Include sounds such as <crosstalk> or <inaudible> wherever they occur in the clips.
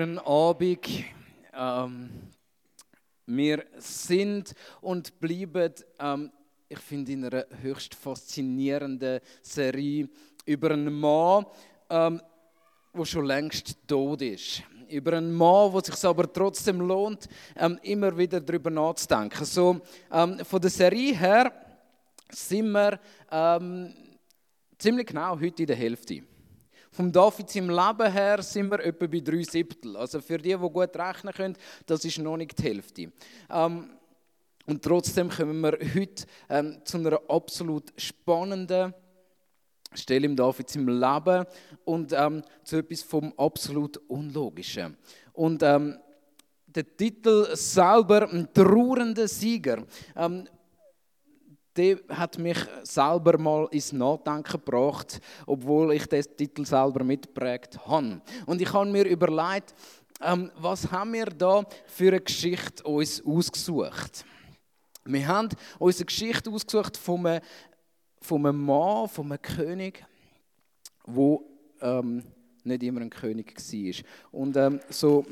einen Abend. Ähm, wir sind und bleiben, ähm, ich finde, in einer höchst faszinierenden Serie über einen Mann, ähm, der schon längst tot ist. Über einen Mann, der sich aber trotzdem lohnt, ähm, immer wieder darüber nachzudenken. So, ähm, von der Serie her sind wir ähm, ziemlich genau heute in der Hälfte. Vom David im Leben her sind wir etwa bei drei Siebtel. Also für die, die gut rechnen können, das ist noch nicht die Hälfte. Ähm, und trotzdem kommen wir heute ähm, zu einer absolut spannenden Stelle im David im Leben und ähm, zu etwas vom absolut Unlogischen. Und ähm, der Titel selber, ein trauernder Sieger. Ähm, der hat mich selber mal ins Nachdenken gebracht, obwohl ich den Titel selber mitprägt habe. Und ich habe mir überlegt, ähm, was haben wir da für eine Geschichte uns ausgesucht? Wir haben uns eine Geschichte ausgesucht von einem, von einem Mann, von einem König, wo ähm, nicht immer ein König war. Und ähm, so,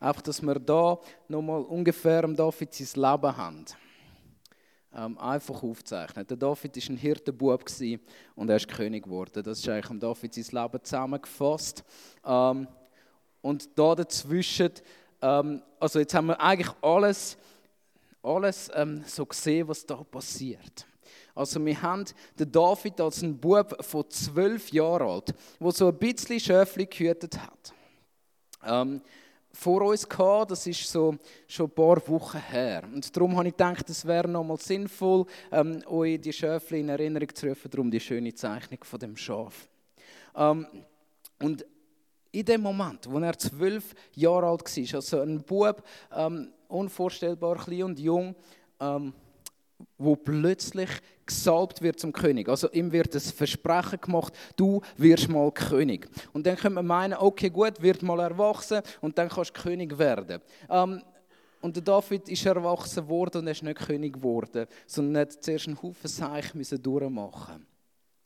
einfach, dass wir da nochmal ungefähr am David sein Leben haben ähm, einfach aufzeichnen. Der David war ein Hirtenbub und er ist König geworden. Das ist eigentlich am David sein Leben zusammengefasst. Ähm, und da dazwischen, ähm, also jetzt haben wir eigentlich alles, alles ähm, so gesehen, was da passiert. Also wir haben den David als ein Bub von zwölf Jahren alt, der so ein bisschen Schöfli gehütet hat. Vor uns gehabt, das ist so schon ein paar Wochen her. Und darum habe ich gedacht, es wäre nochmal sinnvoll, ähm, euch die Schöfli in Erinnerung zu rufen, darum die schöne Zeichnung von dem Schaf. Ähm, und in dem Moment, wo er zwölf Jahre alt war, also ein Bub, ähm, unvorstellbar klein und jung, ähm, wo plötzlich gesalbt wird zum König. Also ihm wird das Versprechen gemacht, du wirst mal König. Und dann könnte man meinen, okay gut, wird mal erwachsen und dann kannst du König werden. Ähm, und der David ist erwachsen worden und er ist nicht König geworden, sondern hat zuerst einen Haufen Seich müssen durchmachen.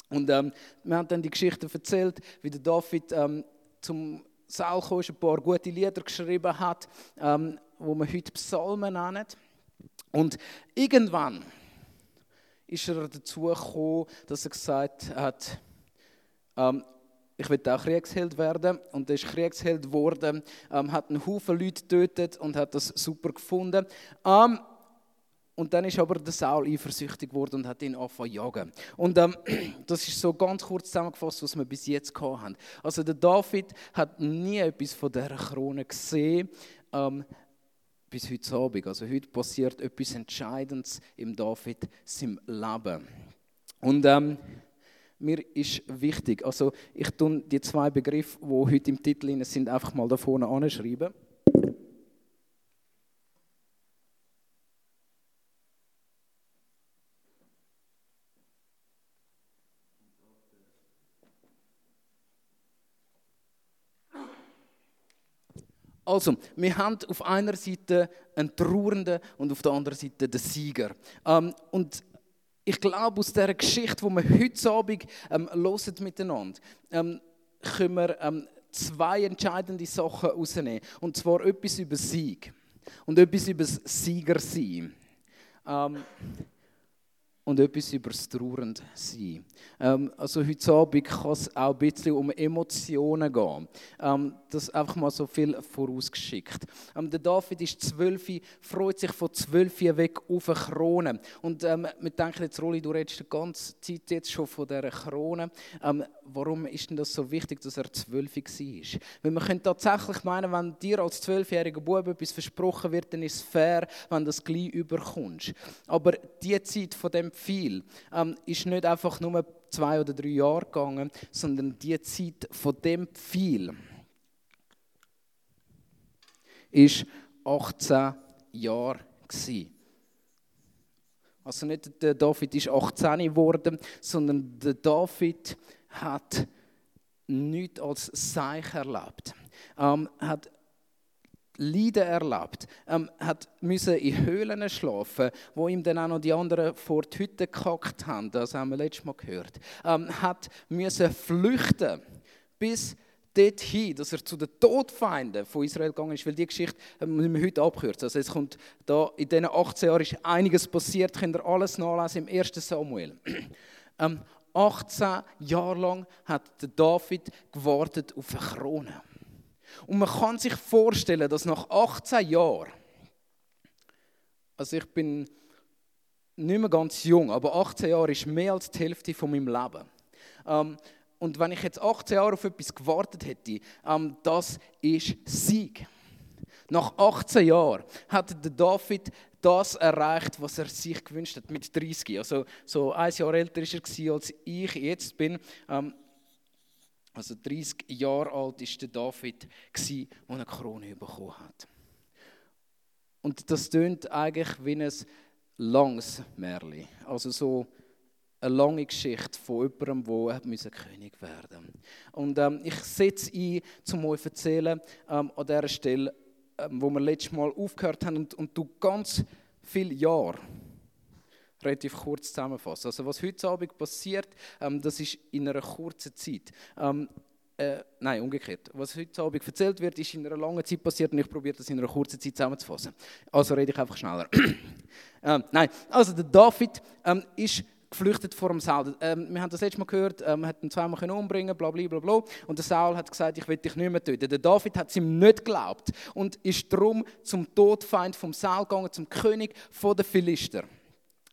Und ähm, wir haben dann die Geschichte erzählt, wie der David ähm, zum Saal kam, ein paar gute Lieder geschrieben hat, ähm, wo man heute Psalmen nennen. Und irgendwann ist er dazu gekommen, dass er gesagt hat, ähm, ich will auch Kriegsheld werden. Und er ist Kriegsheld geworden, ähm, hat einen Haufen Leute getötet und hat das super gefunden. Ähm, und dann ist aber der Saul eifersüchtig geworden und hat ihn angefangen zu jagen. Und ähm, <clears throat> das ist so ganz kurz zusammengefasst, was wir bis jetzt gehabt haben. Also der David hat nie etwas von dieser Krone gesehen. Ähm, bis heute Abend. Also heute passiert etwas Entscheidendes im David seinem Leben. Und ähm, mir ist wichtig, also ich tue die zwei Begriffe, die heute im Titel sind, einfach mal da vorne anschreiben. Also, wir haben auf einer Seite einen Trauernden und auf der anderen Seite den Sieger. Ähm, und ich glaube, aus dieser Geschichte, die wir heute Abend ähm, hören miteinander, ähm, können wir ähm, zwei entscheidende Sachen herausnehmen. Und zwar etwas über Sieg und etwas über das Sieger sein. Ähm, und etwas über das Trauernd sein. Ähm, also heute Abend kann es auch ein bisschen um Emotionen gehen. Ähm, das einfach mal so viel vorausgeschickt. Ähm, der David ist zwölf, freut sich von zwölf weg auf eine Krone. Und ähm, wir denken jetzt, Rolli, du redest die ganze Zeit jetzt schon von dieser Krone. Warum ist denn das so wichtig, dass er zwölf war? Weil man könnte tatsächlich meinen, wenn dir als zwölfjähriger Bub etwas versprochen wird, dann ist es fair, wenn du das gleich überkommst. Aber die Zeit von dem viel, ähm, ist nicht einfach nur zwei oder drei Jahre gegangen, sondern die Zeit von dem viel ist 18 Jahre gewesen. Also nicht der David ist 18 geworden, sondern der David hat nichts als Seich erlebt. Ähm, hat Leiden erlebt, ähm, hat müssen in Höhlen schlafen, wo ihm dann auch noch die anderen vor die Hütte gekackt haben, das haben wir letztes Mal gehört, ähm, hat müssen flüchten, bis dorthin, dass er zu den Todfeinden von Israel gegangen ist, weil die Geschichte äh, müssen wir heute abkürzen. Also es kommt da, in diesen 18 Jahren ist einiges passiert, könnt ihr alles nachlesen im 1. Samuel. <clears throat> Ähm, 18 Jahre lang hat David gewartet auf eine Krone. Und man kann sich vorstellen, dass nach 18 Jahren, also ich bin nicht mehr ganz jung, aber 18 Jahre ist mehr als die Hälfte von meinem Leben. Ähm, und wenn ich jetzt 18 Jahre auf etwas gewartet hätte, ähm, das ist Sieg. Nach 18 Jahren hat der David das erreicht, was er sich gewünscht hat, mit 30. Also so ein Jahr älter ist er als ich jetzt bin. Ähm, also 30 Jahre alt ist der David, als er eine Krone bekommen hat. Und das tönt eigentlich wie ein langes Märchen. Also so eine lange Geschichte von jemandem, der König werden musste. Und ähm, ich setze ein, um euch zu erzählen, ähm, an dieser Stelle, wo wir letztes Mal aufgehört haben und, und du ganz viele Jahre relativ kurz zusammenfassen. Also was heute Abend passiert, ähm, das ist in einer kurzen Zeit. Ähm, äh, nein, umgekehrt. Was heute Abend erzählt wird, ist in einer langen Zeit passiert und ich probiere das in einer kurzen Zeit zusammenzufassen. Also rede ich einfach schneller. <clears throat> ähm, nein, also der David ähm, ist geflüchtet vor dem Saul. Ähm, wir haben das letzte Mal gehört, ähm, er hat ihn zweimal umbringen bla bla bla bla. Und der Saul hat gesagt, ich will dich nicht mehr töten. Der David hat es ihm nicht geglaubt und ist darum zum Todfeind vom Saul gegangen, zum König der Philister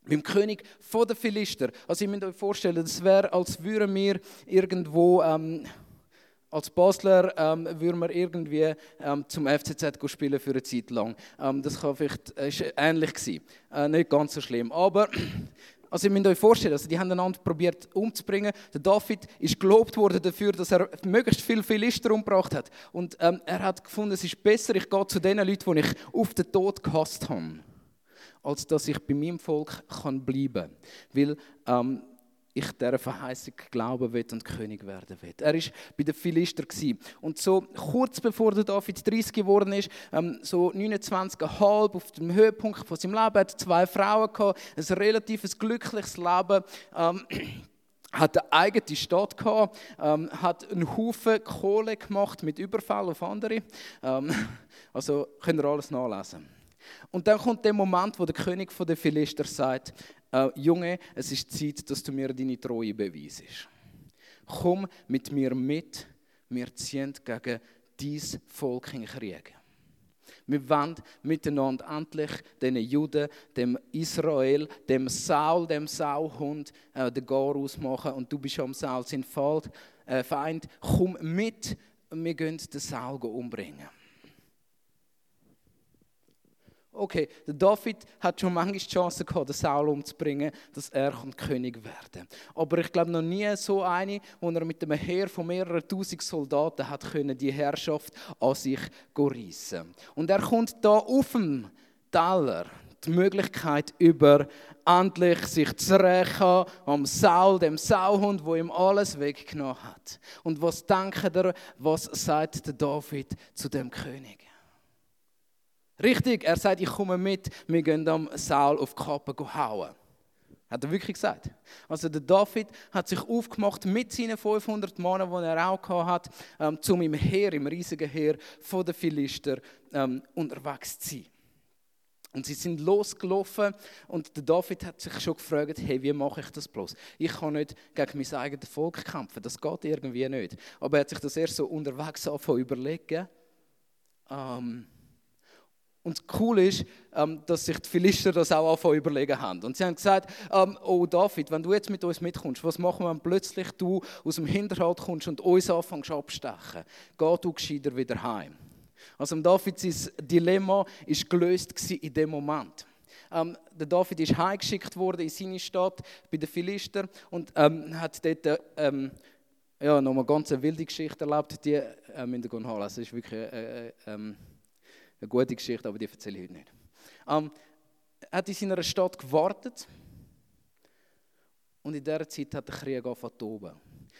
beim König der Philister. Also, ihr müsst euch vorstellen, das wäre, als würden wir irgendwo ähm, als Basler ähm, würden wir irgendwie ähm, zum FCZ spielen für eine Zeit lang. Ähm, das kann vielleicht äh, ist ähnlich sein. Äh, nicht ganz so schlimm. Aber also ihr müsst euch vorstellen, also die haben einander probiert umzubringen. Der David ist gelobt worden dafür, dass er möglichst viel Philister umgebracht hat. Und ähm, er hat gefunden, es ist besser, ich gehe zu den Leuten, die ich auf den Tod gehasst habe, als dass ich bei meinem Volk kann bleiben kann. Weil ähm, ich dieser Verheißung glauben will und König werden will. Er war bei den Philister. Und so kurz bevor der David 30 geworden ist, ähm, so 29,5 auf dem Höhepunkt von seinem Leben, hat zwei Frauen gehabt, ein relativ glückliches Leben. Ähm, <clears throat> hat eine eigene Stadt gehabt, ähm, hat einen Haufen Kohle gemacht mit Überfall auf andere. Ähm, <laughs> also könnt ihr alles nachlesen. Und dann kommt der Moment, wo der König der Philister sagt, äh, Junge, es ist Zeit, dass du mir deine Treue beweisest. Komm mit mir mit, wir ziehen gegen dies Volk in Krieg. Wir wollen miteinander endlich den Juden, dem Israel, dem Saul, dem Sauhund, äh, den Gar ausmachen. Und du bist am Saul sein äh, Feind. Komm mit, wir gehen den Saul umbringen. Okay, der David hat schon manchmal die Chance gehabt, den Saul umzubringen, dass er König werden kann. Aber ich glaube noch nie so eine, wo er mit einem Heer von mehreren tausend Soldaten hat können, die Herrschaft an sich reissen. Und er kommt da auf dem Teller die Möglichkeit über, endlich sich zu rächen am Saul, dem Sauhund, wo ihm alles weggenommen hat. Und was denkt er, was sagt der David zu dem König? Richtig, er sagt, ich komme mit, wir gehen am Saul auf die Kappe hauen. Hat er wirklich gesagt. Also der David hat sich aufgemacht mit seinen 500 Männern, die er auch hat, ähm, um im Heer, im riesigen Heer von den Philister ähm, unterwegs zu sein. Und sie sind losgelaufen und der David hat sich schon gefragt, hey, wie mache ich das bloß? Ich kann nicht gegen mein eigenes Volk kämpfen, das geht irgendwie nicht. Aber er hat sich das erst so unterwegs angefangen überlegen. Ähm, und cool ist, ähm, dass sich die Philister das auch anfangen überlegen haben. Und sie haben gesagt, ähm, oh David, wenn du jetzt mit uns mitkommst, was machen wir, wenn plötzlich du aus dem Hinterhalt kommst und uns anfängst abstechen? Geh du gescheiter wieder heim. Also David sein Dilemma ist gelöst in dem Moment. Ähm, der David ist heimgeschickt worden in seine Stadt bei den Philister und ähm, hat dort ähm, ja, noch eine ganz wilde Geschichte erlebt. Die äh, müsst ihr nachlesen. Das ist wirklich äh, äh, ähm, eine gute Geschichte, aber die erzähle ich heute nicht. Ähm, er hat in seiner Stadt gewartet und in dieser Zeit hat der Krieg angefangen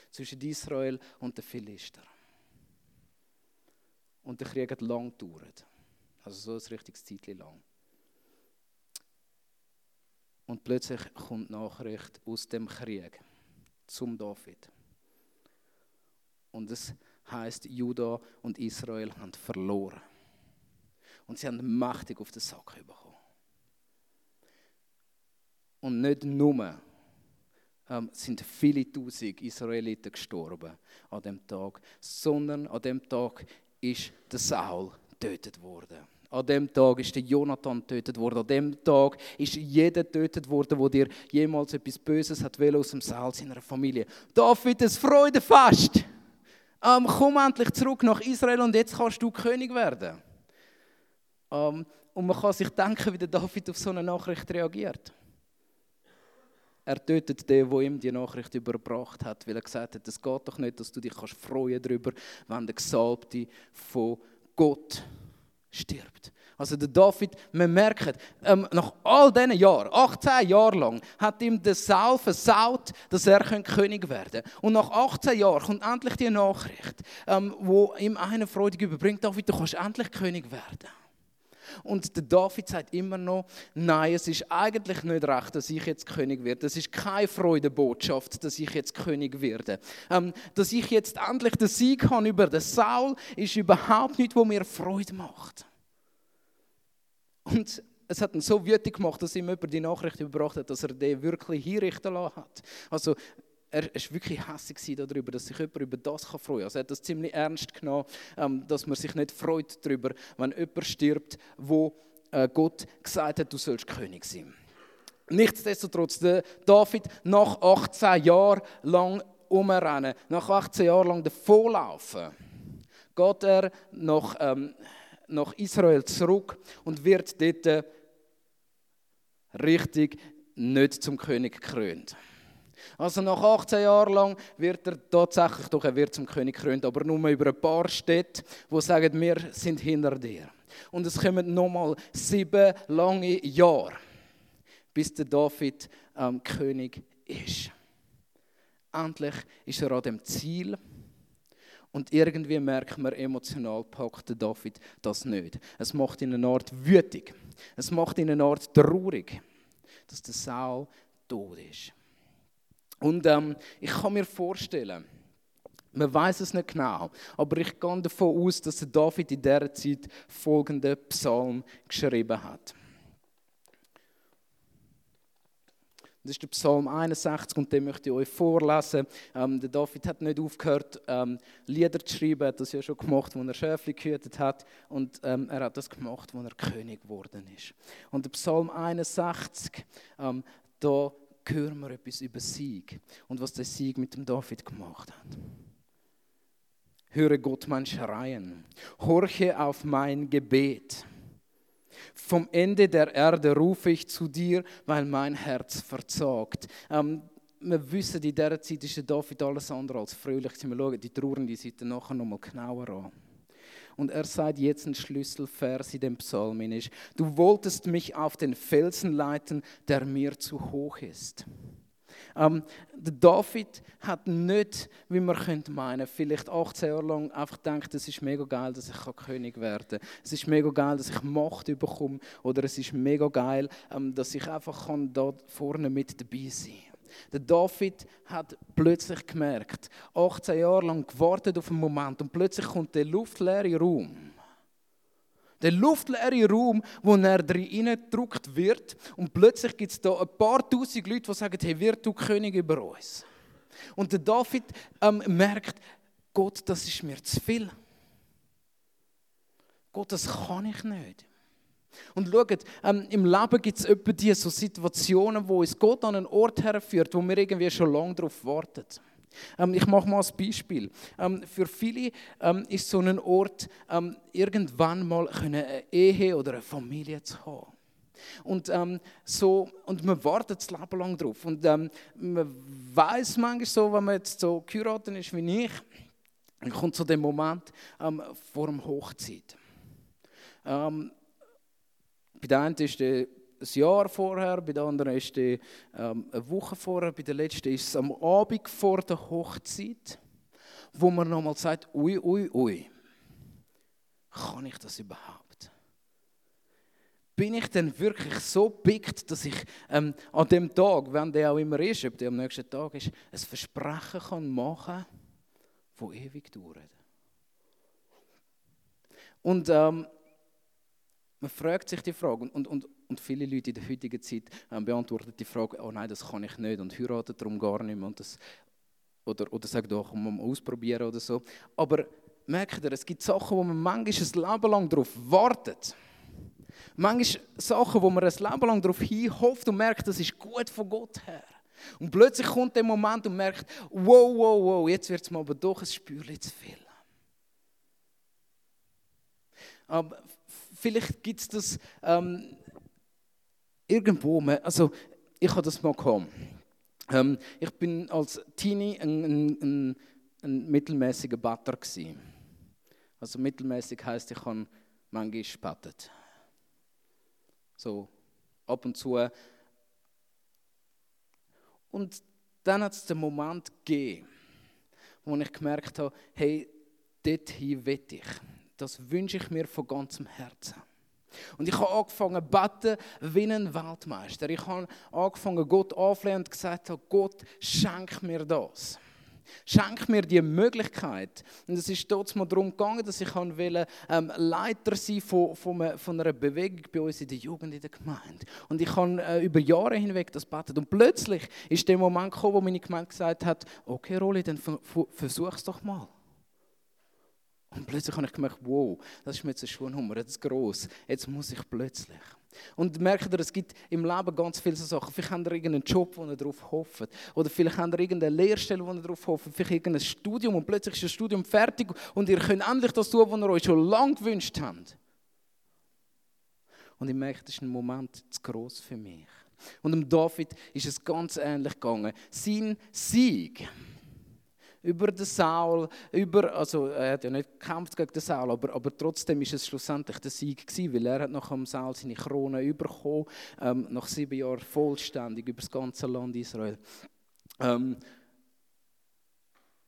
zwischen Israel und den Philister. Und der Krieg hat lang gedauert. Also so ein richtiges Zeitchen lang. Und plötzlich kommt Nachricht aus dem Krieg zum David. Und es heißt Juda und Israel haben verloren. Und sie haben mächtig auf den Sack bekommen. Und nicht nur ähm, sind viele Tausend Israeliten gestorben an dem Tag, sondern an dem Tag ist der Saul getötet worden. An dem Tag ist der Jonathan getötet worden. An dem Tag ist jeder getötet worden, wo dir jemals etwas Böses hat will aus dem Saal seiner Familie. David, es Freudefest! Ähm, komm endlich zurück nach Israel und jetzt kannst du König werden. Ähm, und man kann sich denken, wie der David auf so eine Nachricht reagiert. Er tötet den, der ihm die Nachricht überbracht hat, weil er gesagt hat, es geht doch nicht, dass du dich kannst freuen darüber, wenn der Gesalbte von Gott stirbt. Also der David, man merkt, ähm, nach all diesen Jahren, 18 Jahre lang, hat ihm der Saul versaut, dass er König werden kann. Und nach 18 Jahren kommt endlich die Nachricht, ähm, wo ihm eine Freude überbringt, David, du kannst endlich König werden. Und der David sagt immer noch, nein, es ist eigentlich nicht recht, dass ich jetzt König werde. Es ist keine Freudebotschaft, dass ich jetzt König werde. Ähm, dass ich jetzt endlich den Sieg habe über den Saul, ist überhaupt nicht, was mir Freude macht. Und es hat ihn so wütend gemacht, dass ihm über die Nachricht überbracht hat, dass er den wirklich hinrichten lassen hat. Also er war wirklich hässlich darüber, dass sich jemand über das freuen kann. Also er hat das ziemlich ernst genommen, ähm, dass man sich nicht freut darüber, wenn jemand stirbt, wo äh, Gott gesagt hat, du sollst König sein. Nichtsdestotrotz, David nach 18 Jahren lang umrennen, nach 18 Jahren lang davonlaufen, geht er nach, ähm, nach Israel zurück und wird dort richtig nicht zum König gekrönt. Also nach 18 Jahren lang wird er tatsächlich doch, er wird zum König gekrönt, aber nur über ein paar Städte, wo sagen, wir sind hinter dir. Und es kommen nochmal sieben lange Jahre, bis der David ähm, König ist. Endlich ist er an dem Ziel. Und irgendwie merkt man, emotional packt der David das nicht. Es macht ihn eine Art wütig. Es macht ihn eine Art traurig, dass der Saul tot ist. Und ähm, ich kann mir vorstellen, man weiß es nicht genau, aber ich gehe davon aus, dass David in dieser Zeit folgenden Psalm geschrieben hat. Das ist der Psalm 61 und den möchte ich euch vorlesen. Ähm, der David hat nicht aufgehört, ähm, Lieder zu schreiben. Er hat das ja schon gemacht, als er Schäfli gehütet hat. Und ähm, er hat das gemacht, als er König geworden ist. Und der Psalm 61, ähm, da hören wir etwas über Sieg und was der Sieg mit dem David gemacht hat. Höre Gott mein Schreien, horche auf mein Gebet. Vom Ende der Erde rufe ich zu dir, weil mein Herz verzagt. Ähm, wir wissen, in dieser Zeit ist der David alles andere als fröhlich. Wir schauen die trauernde Seite nachher nochmal genauer an. Und er sagt jetzt ein Schlüsselvers in dem Psalm du wolltest mich auf den Felsen leiten, der mir zu hoch ist. Ähm, der David hat nicht, wie man könnte meinen, vielleicht 18 Jahre lang einfach gedacht, es ist mega geil, dass ich König werden kann. Es ist mega geil, dass ich Macht bekomme. Oder es ist mega geil, ähm, dass ich einfach kann da vorne mit dabei sein kann. Der David hat plötzlich gemerkt, 18 Jahre lang gewartet auf einen Moment und plötzlich kommt der luftleere Raum. Der luftleere Raum, wo er drin gedruckt wird und plötzlich gibt es da ein paar tausend Leute, die sagen, hey, wird du König über uns? Und der David ähm, merkt, Gott, das ist mir zu viel. Gott, das kann ich nicht. Und schaut, ähm, im Leben gibt es etwa diese so Situationen, wo uns Gott an einen Ort herführt, wo wir irgendwie schon lange darauf warten. Ähm, ich mache mal ein Beispiel. Ähm, für viele ähm, ist so ein Ort, ähm, irgendwann mal eine Ehe oder eine Familie zu haben. Und, ähm, so, und man wartet das Leben lang drauf. Und ähm, man weiß manchmal so, wenn man jetzt so geheiratet ist wie ich, dann kommt so der Moment ähm, vor dem Hochzeit. Ähm, bei der einen ist es ein Jahr vorher, bei der anderen ist es ähm, eine Woche vorher, bei der letzten ist es am Abend vor der Hochzeit, wo man nochmal sagt, ui, ui, ui, kann ich das überhaupt? Bin ich denn wirklich so pickt, dass ich ähm, an dem Tag, wenn der auch immer ist, ob der am nächsten Tag ist, ein Versprechen kann machen kann, das ewig dauert? Und ähm, man fragt sich die Frage, und, und, und viele Leute in der heutigen Zeit ähm, beantworten die Frage, oh nein, das kann ich nicht und heiraten darum gar nicht mehr. Und das, oder, oder sagen doch, um mal ausprobieren oder so. Aber merkt ihr, es gibt Sachen, wo man manchmal ein Leben lang darauf wartet. Manchmal Sachen, wo man ein Leben lang darauf hinhofft und merkt, das ist gut von Gott her. Und plötzlich kommt der Moment und merkt, wow, wow, wow, jetzt wird es mir aber doch ein Spürchen zu viel. Aber vielleicht gibt es das ähm, irgendwo, also ich habe das mal gehabt. Ähm, ich bin als Teenie ein, ein, ein, ein mittelmäßiger Batter gewesen. Also mittelmäßig heißt, ich habe manchmal gebattet. So ab und zu. Und dann hat es den Moment gegeben, wo ich gemerkt habe, hey, dorthin will ich. Das wünsche ich mir von ganzem Herzen. Und ich habe angefangen zu beten wie ein Weltmeister. Ich habe angefangen, Gott anzuflehen und gesagt, Gott, schenk mir das. Schenk mir die Möglichkeit. Und es ist dort mal darum gegangen, dass ich ähm, Leiter sein von, von, von, einer Bewegung bei uns in der Jugend in der Gemeinde. Und ich habe äh, über Jahre hinweg das betet. Und plötzlich ist der Moment gekommen, wo meine Gemeinde gesagt hat, okay Rolli, dann versuch es doch mal. Und plötzlich habe ich gemerkt, wow, das ist mir jetzt eine Schuhnummer, das ist gross. Jetzt muss ich plötzlich. Und merkt ihr, es gibt im Leben ganz viele so Sachen. Vielleicht habt ihr irgendeinen Job, wo ihr darauf hofft. Oder vielleicht habt ihr irgendeine Lehrstelle, wo ihr darauf hofft. Vielleicht irgendein Studium und plötzlich ist das Studium fertig und ihr könnt endlich das tun, was ihr euch schon lange gewünscht habt. Und ich merke, das ist ein Moment zu gross für mich. Und dem David ist es ganz ähnlich gegangen. Sein Sieg über den Saul, über, also er hat ja nicht gekämpft gegen den Saul, aber, aber trotzdem ist es schlussendlich der Sieg gewesen, weil er hat nach dem Saul seine Krone bekommen, ähm, nach sieben Jahren vollständig über das ganze Land Israel. Ähm,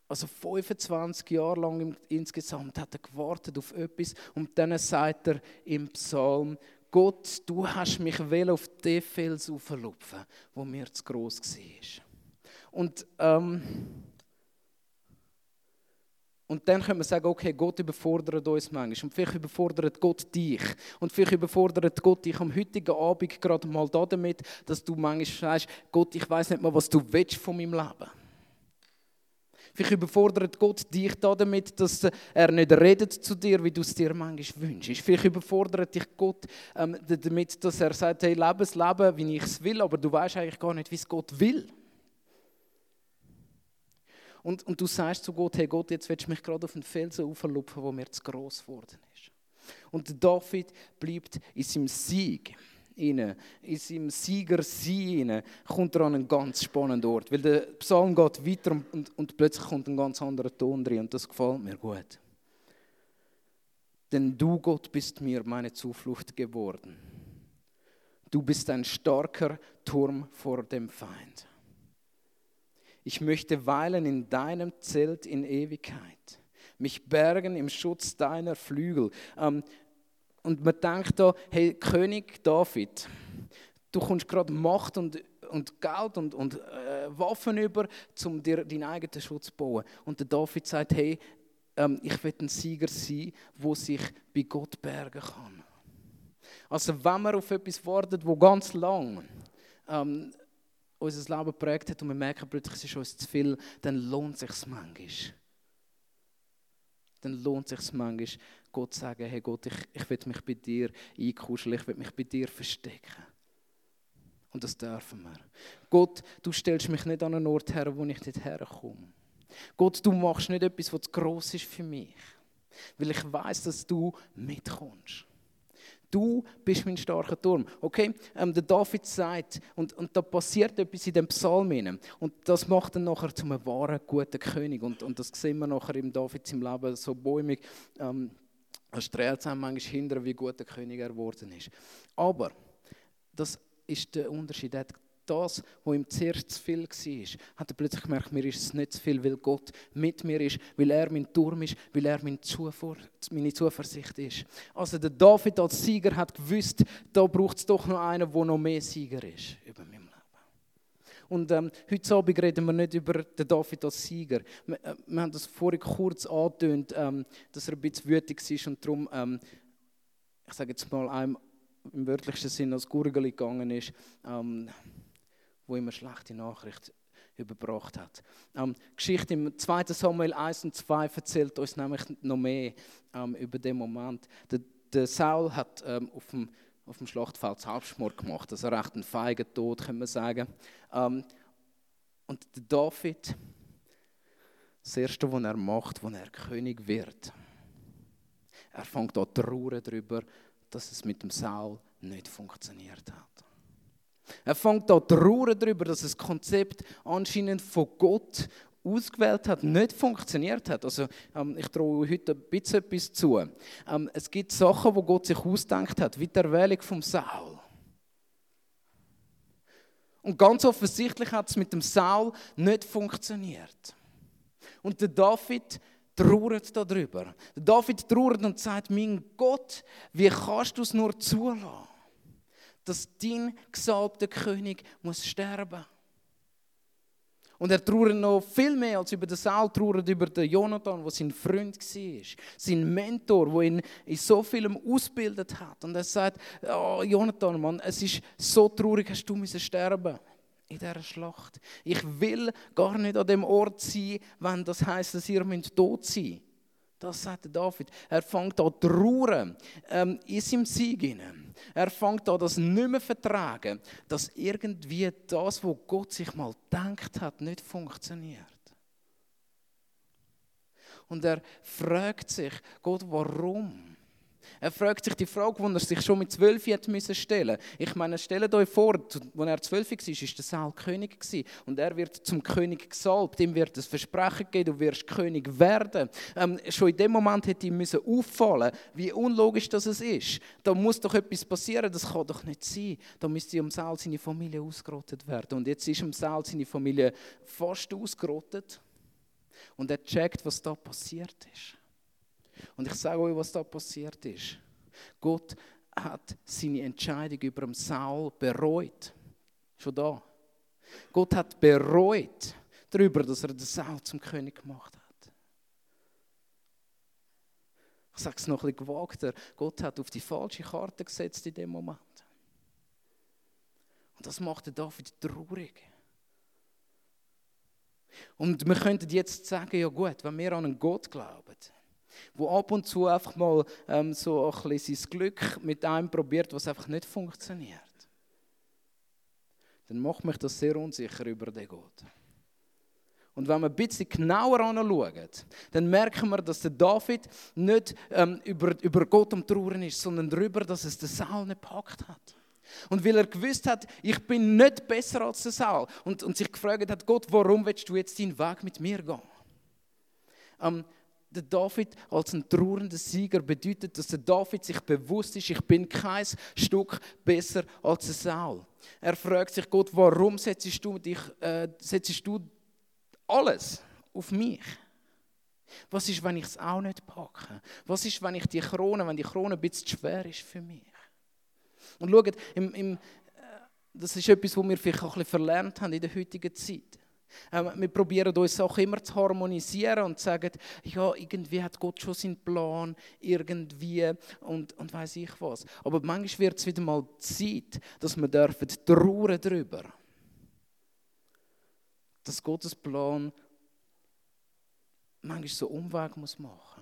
also 25 Jahre lang insgesamt hat er gewartet auf etwas und dann sagt er im Psalm, Gott, du hast mich will auf den Fels auflupfen, wo mir zu groß war. Und ähm, und dann können wir sagen, okay, Gott überfordert uns manchmal. Und vielleicht überfordert Gott dich. Und vielleicht überfordert Gott dich am heutigen Abend gerade mal damit, dass du manchmal sagst, Gott, ich weiß nicht mal, was du willst von meinem Leben. Vielleicht überfordert Gott dich damit, dass er nicht redet zu dir, wie du es dir manchmal wünschst. Vielleicht überfordert dich Gott ähm, damit, dass er sagt, hey, lebe das Leben, wie ich es will, aber du weißt eigentlich gar nicht, wie es Gott will. Und, und du sagst zu Gott, hey Gott, jetzt willst du mich gerade auf den Felsen auflupfen, wo mir zu groß geworden ist. Und David bleibt in seinem Sieg in seinem Sieger kommt er an einen ganz spannenden Ort. Weil der Psalm geht weiter und, und, und plötzlich kommt ein ganz anderer Ton drin und das gefällt mir gut. Denn du, Gott, bist mir meine Zuflucht geworden. Du bist ein starker Turm vor dem Feind. Ich möchte weilen in deinem Zelt in Ewigkeit, mich bergen im Schutz deiner Flügel. Ähm, und man denkt da, hey, König David, du kommst gerade Macht und, und Geld und, und äh, Waffen über, um dir deinen eigenen Schutz zu bauen. Und der David sagt, hey, ähm, ich will ein Sieger sein, wo sich bei Gott bergen kann. Also wenn man auf etwas wartet, wo ganz lang ähm, unser Leben geprägt hat und wir merken plötzlich, es ist uns zu viel, dann lohnt es sich manchmal. Dann lohnt es sich manchmal, Gott zu sagen, hey Gott, ich, ich will mich bei dir einkuscheln, ich will mich bei dir verstecken. Und das dürfen wir. Gott, du stellst mich nicht an einen Ort her, wo ich nicht herkomme. Gott, du machst nicht etwas, was zu gross ist für mich. Weil ich weiß, dass du mitkommst. Du bist mein starker Turm. Okay, ähm, der David sagt, und, und da passiert etwas in dem Psalm. Und das macht ihn nachher zum wahren, guten König. Und, und das sehen wir nachher im David im Leben so bäumig. Ähm, er strahlt es manchmal hinter, wie gut der König er geworden ist. Aber, das ist der Unterschied. Er hat das, was ihm zuerst zu viel war, hat er plötzlich gemerkt, mir ist es nicht zu viel, weil Gott mit mir ist, weil er mein Turm ist, weil er meine Zuversicht ist. Also der David als Sieger hat gewusst, da braucht es doch noch einen, der noch mehr Sieger ist über meinem Leben. Und ähm, heute Abend reden wir nicht über den David als Sieger. Wir, äh, wir haben das vorhin kurz angetönt, ähm, dass er ein bisschen wütig ist und darum, ähm, ich sage jetzt mal, einem im wörtlichsten Sinne als Gurgeli gegangen ist, ähm, wo immer schlechte Nachrichten überbracht hat. Ähm, die Geschichte im 2. Samuel 1 und 2 erzählt uns nämlich noch mehr ähm, über den Moment. Der, der Saul hat ähm, auf, dem, auf dem Schlachtfeld Selbstmord gemacht, also recht ein feiger Tod, kann man sagen. Ähm, und der David, das Erste, was er macht, wenn er König wird, er fängt an zu trauern darüber, dass es mit dem Saul nicht funktioniert hat. Er fängt an trauern darüber, dass das Konzept anscheinend von Gott ausgewählt hat, nicht funktioniert hat. Also ähm, ich traue heute ein bisschen etwas zu. Ähm, es gibt Sachen, wo Gott sich ausdenkt hat, wie die Erwählung vom Saul. Und ganz offensichtlich hat es mit dem Saul nicht funktioniert. Und der David trauert darüber. Der David trauert und sagt, mein Gott, wie kannst du es nur zulassen? Dass dein gesalbter König muss sterben. Und er trauert noch viel mehr als über den Saul, trauert über den Jonathan, der sein Freund war, sein Mentor, der ihn in so vielem ausgebildet hat. Und er sagt, oh, Jonathan, Mann, es ist so traurig, hast du müssen sterben in dieser Schlacht. Ich will gar nicht an dem Ort sein, wenn das heißt, dass ihr tot sein. Das sagt David. Er fängt an zu trauern ähm, in seinem Sieg. Hinein. Er fängt an, das nicht mehr vertragen, dass irgendwie das, was Gott sich mal gedacht hat, nicht funktioniert. Und er fragt sich, Gott, warum? Er fragt sich die Frage, die er sich schon mit zwölf hätte müssen stellen Ich meine, stellt euch vor, als er zwölf war, war der Saul König. Und er wird zum König gesalbt. Ihm wird das Versprechen gegeben, du wirst König werden. Ähm, schon in dem Moment hätte ihm müssen auffallen wie unlogisch das ist. Da muss doch etwas passieren, das kann doch nicht sein. Da müsste um Saul seine Familie ausgerottet werden. Und jetzt ist um Saul seine Familie fast ausgerottet. Und er checkt, was da passiert ist. Und ich sage euch, was da passiert ist. Gott hat seine Entscheidung über den Saul bereut. Schon da. Gott hat bereut darüber, dass er den Saul zum König gemacht hat. Ich sage es noch ein bisschen gewagter. Gott hat auf die falsche Karte gesetzt in dem Moment. Und das macht David traurig. Und wir könnten jetzt sagen, ja gut, wenn wir an einen Gott glauben, wo ab und zu einfach mal ähm, so ein bisschen sein Glück mit einem probiert, was einfach nicht funktioniert, dann macht mich das sehr unsicher über den Gott. Und wenn wir ein bisschen genauer anschauen, dann merken wir, dass der David nicht ähm, über, über Gott am Trauern ist, sondern darüber, dass es den Saul nicht gepackt hat. Und weil er gewusst hat, ich bin nicht besser als der Saul. Und, und sich gefragt hat, Gott, warum willst du jetzt deinen Weg mit mir gehen? Ähm, der David als ein trauernder Sieger bedeutet, dass der David sich bewusst ist, ich bin kein Stück besser als der Saul. Er fragt sich Gott, warum setzt du, dich, äh, setzt du alles auf mich? Was ist, wenn ich es auch nicht packe? Was ist, wenn ich die Krone, wenn die Krone ein bisschen schwer ist für mich? Und schaut, im, im, äh, das ist etwas, was wir vielleicht auch ein bisschen verlernt haben in der heutigen Zeit. Ähm, wir probieren uns auch immer zu harmonisieren und sagen, ja, irgendwie hat Gott schon seinen Plan, irgendwie und, und weiß ich was. Aber manchmal wird es wieder mal Zeit, dass wir dürfen trauern darüber, dass Gottes Plan manchmal so Umweg muss machen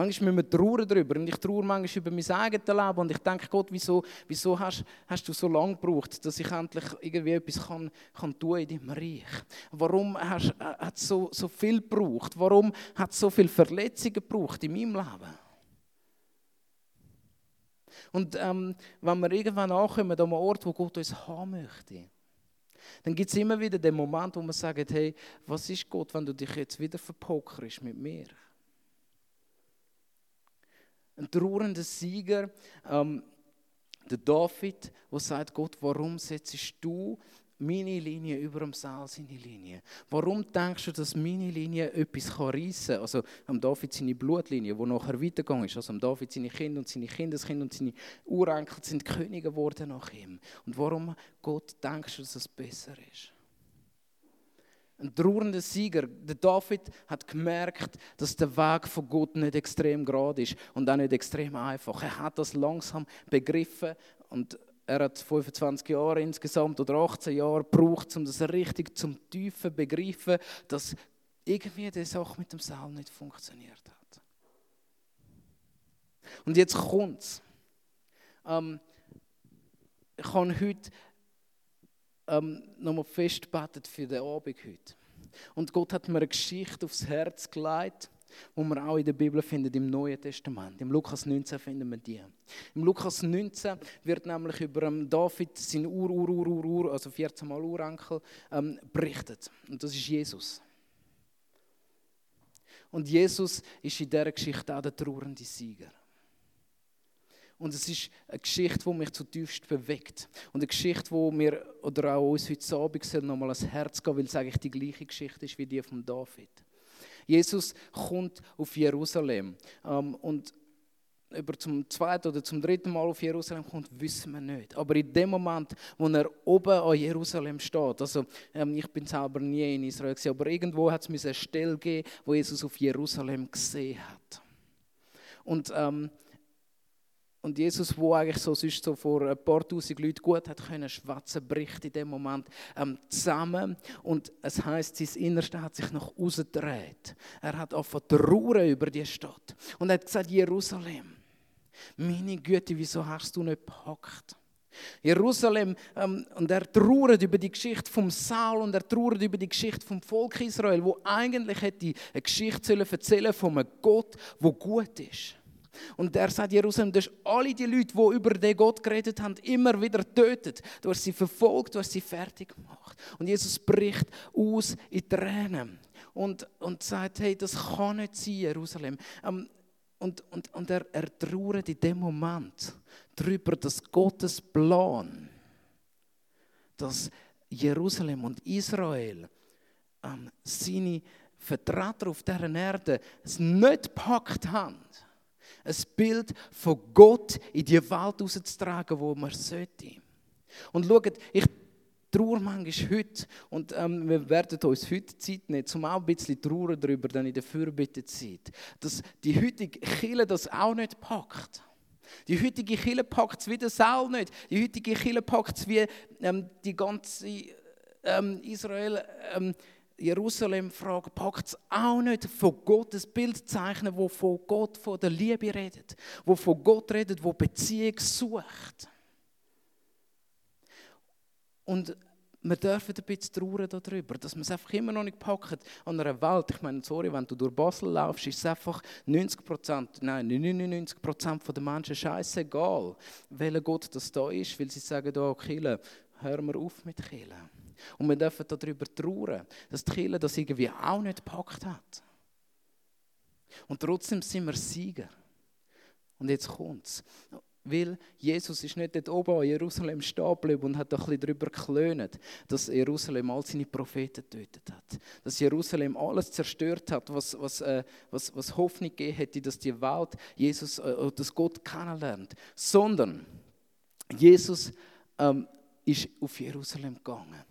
Manchmal müssen wir trauern darüber. Und ich trauere manchmal über mein eigenes Leben. Und ich denke, Gott, wieso, wieso hast, hast du so lange gebraucht, dass ich endlich irgendwie etwas kann, kann tun in deinem Reich? Warum hast, äh, hat es so, so viel gebraucht? Warum hat es so viele Verletzungen gebraucht in meinem Leben? Und ähm, wenn wir irgendwann ankommen an einem Ort, wo Gott uns haben möchte, dann gibt es immer wieder den Moment, wo man sagt, hey, was ist Gott, wenn du dich jetzt wieder verpokerst mit mir? Ein trauernder Sieger, ähm, der David, der sagt, Gott, warum setzt du meine Linie über dem Saal seine Linie? Warum denkst du, dass meine Linie etwas reissen kann? Also am David seine Blutlinie, die nachher weitergegangen ist. Also am David seine Kinder und seine Kindeskinder und seine Urenkel sind Könige geworden nach ihm. Und warum, Gott, denkst du, dass es besser ist? Ein trauernder Sieger. Der David hat gemerkt, dass der Weg von Gott nicht extrem gerade ist und auch nicht extrem einfach. Er hat das langsam begriffen und er hat 25 Jahre insgesamt oder 18 Jahre gebraucht, um das richtig zum Tiefen begreifen, dass irgendwie die Sache mit dem Saal nicht funktioniert hat. Und jetzt kommt's. Ähm, ich habe heute ähm, nochmal festgebetet für den Abend heute. Und Gott hat mir eine Geschichte aufs Herz gelegt wo wir auch in der Bibel finden, im Neuen Testament. Im Lukas 19 finden wir die. Im Lukas 19 wird nämlich über ähm, David, sein Ur, Ur, Ur, Ur, Ur also 14 Mal Urenkel, ähm, berichtet. Und das ist Jesus. Und Jesus ist in dieser Geschichte auch der trauernde Sieger. Und es ist eine Geschichte, die mich zutiefst bewegt. Und eine Geschichte, die mir oder auch uns heute Abend nochmal ans Herz gehen weil es eigentlich die gleiche Geschichte ist wie die von David. Jesus kommt auf Jerusalem. Ähm, und über zum zweiten oder zum dritten Mal auf Jerusalem kommt, wissen wir nicht. Aber in dem Moment, wo er oben an Jerusalem steht, also ähm, ich bin selber nie in Israel gewesen, aber irgendwo hat es eine Stelle gegeben, wo Jesus auf Jerusalem gesehen hat. Und ähm, und Jesus, wo eigentlich so sonst so vor ein paar tausend Leuten gut hat können schwatzen, bricht in dem Moment ähm, zusammen. Und es heißt, sein Innerste hat sich nach außen gedreht. Er hat angefangen trauern über die Stadt. Und er hat gesagt, Jerusalem, meine Güte, wieso hast du nicht gepackt? Jerusalem, ähm, und er trauert über die Geschichte vom Saul und er trauert über die Geschichte vom Volk Israel, wo eigentlich hätte eine Geschichte erzählen von einem Gott, wo gut ist. Und er sagt Jerusalem, du hast alle die Leute, die über den Gott geredet haben, immer wieder tötet. Du hast sie verfolgt, du hast sie fertig gemacht. Und Jesus bricht aus in Tränen und, und sagt, hey, das kann nicht sein, Jerusalem. Ähm, und, und, und er, er trauert in dem Moment darüber, dass Gottes Plan, dass Jerusalem und Israel ähm, seine Vertreter auf dieser Erde es nicht gepackt haben ein Bild von Gott in die Welt rauszutragen, wo man sollte. Und schaut, ich traue manchmal heute, und ähm, wir werden uns heute Zeit nehmen, um auch ein bisschen trauern darüber, dann in der Fürbittezeit, dass die heutige Kirche das auch nicht packt. Die heutige Kirche packt es wie der Saal nicht. Die heutige Kirche packt es wie ähm, die ganze ähm, Israel. Ähm, Jerusalem-Frage packt es auch nicht, von Gottes Bild zeichnen, wo von Gott, von der Liebe redet, wo von Gott redet, wo Beziehung sucht. Und wir dürfen ein bisschen trauern darüber, dass man es einfach immer noch nicht packt an einer Welt. Ich meine, sorry, wenn du durch Basel laufst, ist es einfach 90 Prozent, nein, 99 Prozent der Menschen scheißegal, welcher Gott das da ist, weil sie sagen, oh, Kille, hör mal auf mit Kille. Und wir dürfen darüber trauern, dass die Kirche das irgendwie auch nicht gepackt hat. Und trotzdem sind wir Sieger. Und jetzt kommt es. Weil Jesus ist nicht dort oben in Jerusalem stehen geblieben und hat ein bisschen darüber geklönt, dass Jerusalem all seine Propheten getötet hat. Dass Jerusalem alles zerstört hat, was, was, äh, was, was Hoffnung gegeben hätte, dass die Welt Jesus, äh, dass Gott kennenlernt. Sondern Jesus ähm, ist auf Jerusalem gegangen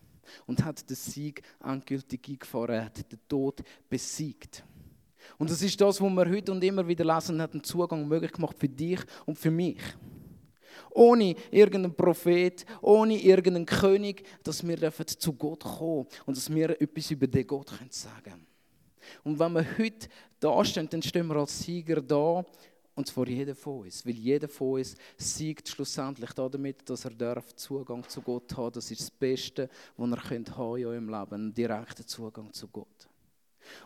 und hat den Sieg endgültig eingefahren, hat den Tod besiegt. Und das ist das, was wir heute und immer wieder lesen, hat einen Zugang möglich gemacht für dich und für mich. Ohne irgendeinen Prophet, ohne irgendeinen König, dass wir zu Gott kommen und dass wir etwas über den Gott sagen können. Und wenn wir heute da stehen, dann stehen wir als Sieger da und zwar jeder von uns. Weil jeder von uns siegt schlussendlich damit, dass er Zugang zu Gott hat. Das ist das Beste, was er könnt haben in eurem Leben. Einen direkten Zugang zu Gott.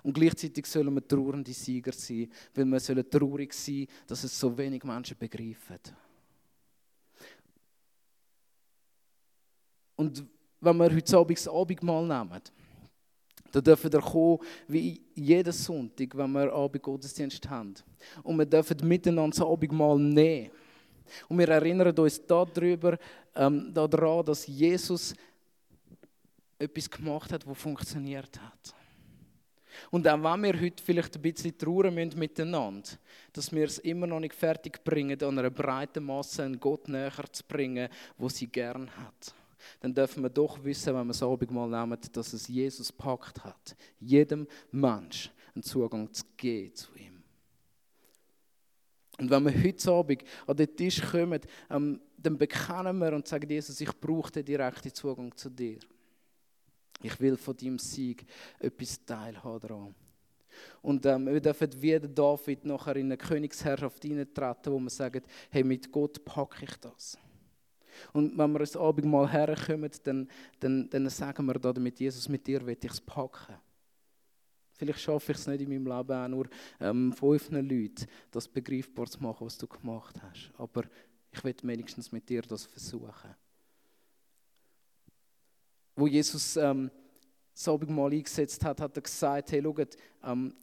Und gleichzeitig sollen wir trauernde Sieger sein, weil wir sollen traurig sein, dass es so wenig Menschen begreifen. Und wenn wir heute Abend das Abendmahl nehmen, da dürfen wir kommen, wie jeden Sonntag, wenn wir Abend Gottesdienst haben. Und wir dürfen miteinander das Abendmahl nehmen. Und wir erinnern uns darüber, ähm, daran, dass Jesus etwas gemacht hat, wo funktioniert hat. Und auch wenn wir heute vielleicht ein bisschen trauern müssen miteinander, dass wir es immer noch nicht fertig bringen, an einer breiten Masse einen Gott näher zu bringen, wo sie gern hat, dann dürfen wir doch wissen, wenn wir das Abendmahl nehmen, dass es Jesus packt hat, jedem Mensch einen Zugang zu geben zu ihm. Und wenn wir heute Abend an den Tisch kommen, ähm, dann bekennen wir und sagen, Jesus, ich brauche den direkten Zugang zu dir. Ich will von deinem Sieg etwas teilhaben daran. Und ähm, wir dürfen wie David nachher in eine Königsherrschaft hineintreten, wo wir sagen, hey, mit Gott packe ich das. Und wenn wir uns Abend mal herkommen, dann, dann, dann sagen wir damit, Jesus, mit dir will ich es packen. Vielleicht schaffe ich es nicht in meinem Leben auch nur ähm, fünf Leuten, das begreifbar zu machen, was du gemacht hast. Aber ich will wenigstens mit dir das versuchen wo Jesus ähm, das Abendmahl eingesetzt hat, hat er gesagt, hey, schaut, ähm,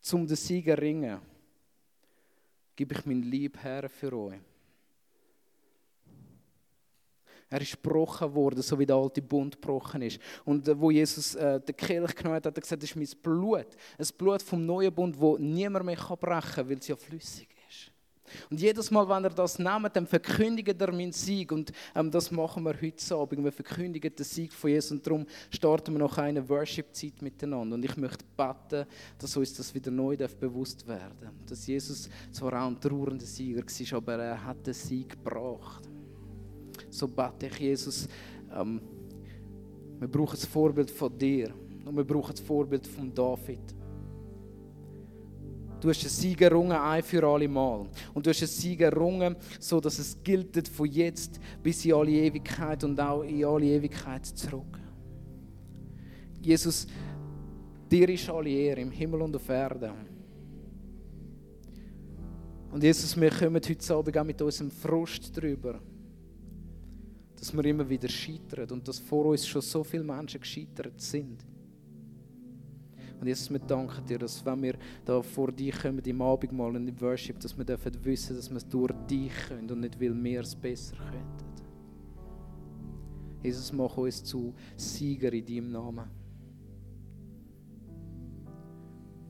zum den Sieg erringen, gebe ich mein Lieb her für euch. Er ist gebrochen worden, so wie der alte Bund gebrochen ist. Und äh, wo Jesus äh, den Kelch genommen hat, hat er gesagt, das ist mein Blut. Ein Blut vom neuen Bund, wo niemand mehr brechen kann, weil es ja flüssig und jedes Mal, wenn er das nimmt, dann verkündigt er meinen Sieg. Und ähm, das machen wir heute Abend. Wir verkündigen den Sieg von Jesus. Und darum starten wir noch eine Worship-Zeit miteinander. Und ich möchte beten, dass uns das wieder neu bewusst werden darf. Dass Jesus zwar auch ein trauernder Sieger war, aber er hat den Sieg gebracht. So bete ich, Jesus, ähm, wir brauchen das Vorbild von dir. Und wir brauchen das Vorbild von David. Du hast einen Sieg errungen, ein für alle Mal. Und du hast einen Sieg errungen, so dass es gilt von jetzt bis in alle Ewigkeit und auch in alle Ewigkeit zurück. Jesus, dir ist alle Ehre im Himmel und auf Erden. Und Jesus, wir kommen heute Abend auch mit unserem Frust drüber, dass wir immer wieder scheitern und dass vor uns schon so viele Menschen gescheitert sind. Und Jesus, wir danken dir, dass wenn wir da vor dich kommen, im Abendmahl und im Worship, dass wir dürfen wissen, dass wir es durch dich können und nicht, weil wir es besser könnten. Jesus, mach uns zu Sieger in deinem Namen.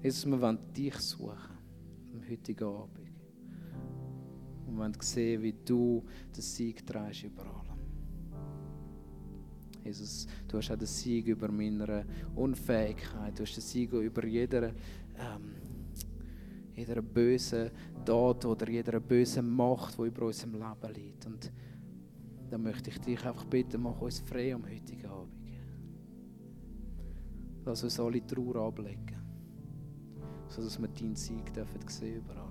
Jesus, wir wollen dich suchen am heutigen Abend. Und wir wollen sehen, wie du den Sieg trägst überall. Jesus, du hast auch den Sieg über meine Unfähigkeit, du hast den Sieg über jeder, ähm, jeder bösen Tat oder jeder bösen Macht, die über unserem Leben liegt. Und da möchte ich dich einfach bitten, mach uns frei am heutigen Abend. Lass uns alle Trauer ablegen, sodass wir deinen Sieg sehen dürfen.